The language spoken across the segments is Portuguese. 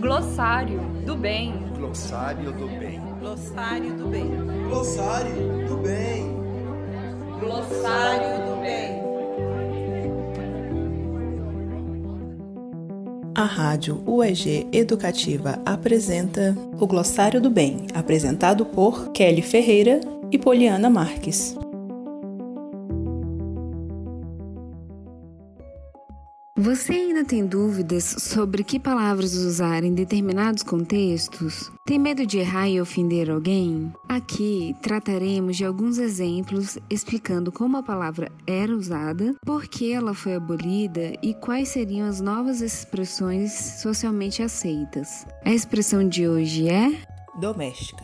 Glossário do bem. Glossário do bem. Glossário do bem. Glossário do bem. Glossário do bem. A Rádio UEG Educativa apresenta o Glossário do Bem, apresentado por Kelly Ferreira e Poliana Marques. Você ainda tem dúvidas sobre que palavras usar em determinados contextos? Tem medo de errar e ofender alguém? Aqui trataremos de alguns exemplos explicando como a palavra era usada, por que ela foi abolida e quais seriam as novas expressões socialmente aceitas. A expressão de hoje é doméstica.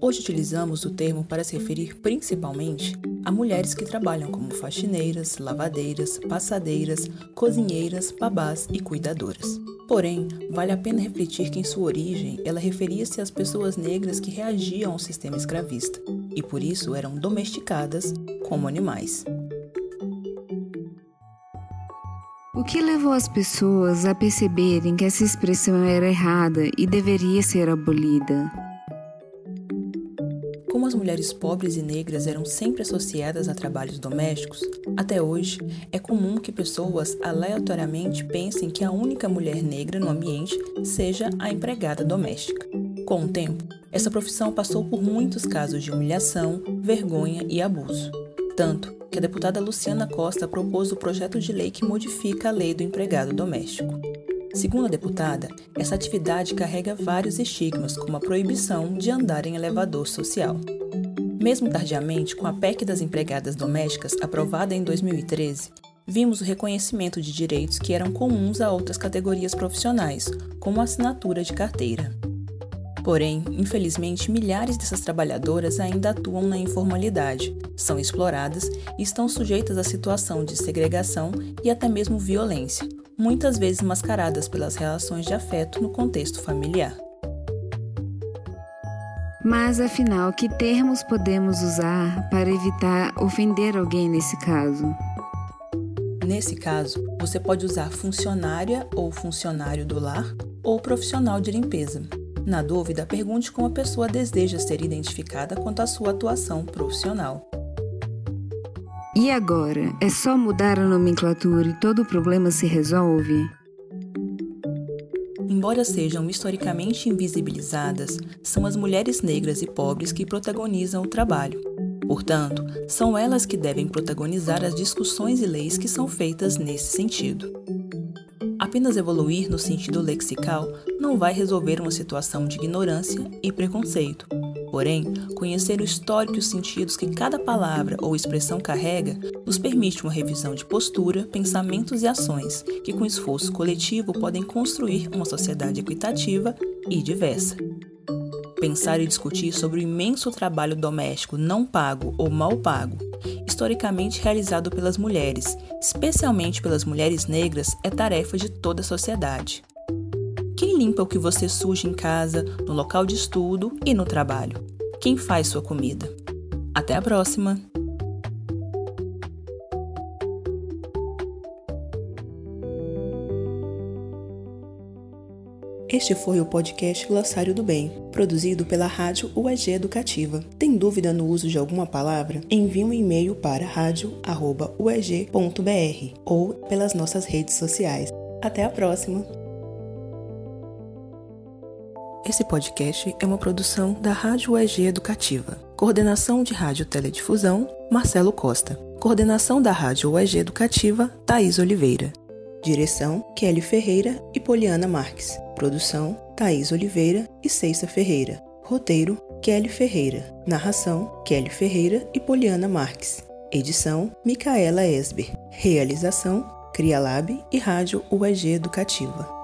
Hoje utilizamos o termo para se referir principalmente a mulheres que trabalham como faxineiras, lavadeiras, passadeiras, cozinheiras, babás e cuidadoras. Porém, vale a pena refletir que em sua origem ela referia-se às pessoas negras que reagiam ao sistema escravista e por isso eram domesticadas como animais. O que levou as pessoas a perceberem que essa expressão era errada e deveria ser abolida? As mulheres pobres e negras eram sempre associadas a trabalhos domésticos, até hoje é comum que pessoas aleatoriamente pensem que a única mulher negra no ambiente seja a empregada doméstica. Com o tempo, essa profissão passou por muitos casos de humilhação, vergonha e abuso. Tanto que a deputada Luciana Costa propôs o projeto de lei que modifica a lei do empregado doméstico. Segundo a deputada, essa atividade carrega vários estigmas, como a proibição de andar em elevador social. Mesmo tardiamente, com a PEC das empregadas domésticas, aprovada em 2013, vimos o reconhecimento de direitos que eram comuns a outras categorias profissionais, como a assinatura de carteira. Porém, infelizmente, milhares dessas trabalhadoras ainda atuam na informalidade, são exploradas e estão sujeitas à situação de segregação e até mesmo violência, muitas vezes mascaradas pelas relações de afeto no contexto familiar. Mas afinal, que termos podemos usar para evitar ofender alguém nesse caso? Nesse caso, você pode usar funcionária ou funcionário do lar ou profissional de limpeza. Na dúvida, pergunte como a pessoa deseja ser identificada quanto à sua atuação profissional. E agora? É só mudar a nomenclatura e todo o problema se resolve? Embora sejam historicamente invisibilizadas, são as mulheres negras e pobres que protagonizam o trabalho. Portanto, são elas que devem protagonizar as discussões e leis que são feitas nesse sentido. Apenas evoluir no sentido lexical não vai resolver uma situação de ignorância e preconceito, Porém, conhecer o histórico e os sentidos que cada palavra ou expressão carrega nos permite uma revisão de postura, pensamentos e ações que, com esforço coletivo, podem construir uma sociedade equitativa e diversa. Pensar e discutir sobre o imenso trabalho doméstico não pago ou mal pago, historicamente realizado pelas mulheres, especialmente pelas mulheres negras, é tarefa de toda a sociedade. Limpa o que você suja em casa, no local de estudo e no trabalho? Quem faz sua comida? Até a próxima! Este foi o podcast Glossário do Bem, produzido pela Rádio UEG Educativa. Tem dúvida no uso de alguma palavra? Envie um e-mail para radio.ueg.br ou pelas nossas redes sociais. Até a próxima! Esse podcast é uma produção da Rádio UEG Educativa. Coordenação de Rádio Teledifusão, Marcelo Costa. Coordenação da Rádio UEG Educativa, Thaís Oliveira. Direção, Kelly Ferreira e Poliana Marques. Produção, Thaís Oliveira e Ceissa Ferreira. Roteiro, Kelly Ferreira. Narração, Kelly Ferreira e Poliana Marques. Edição, Micaela Esber. Realização, CriaLab e Rádio UEG Educativa.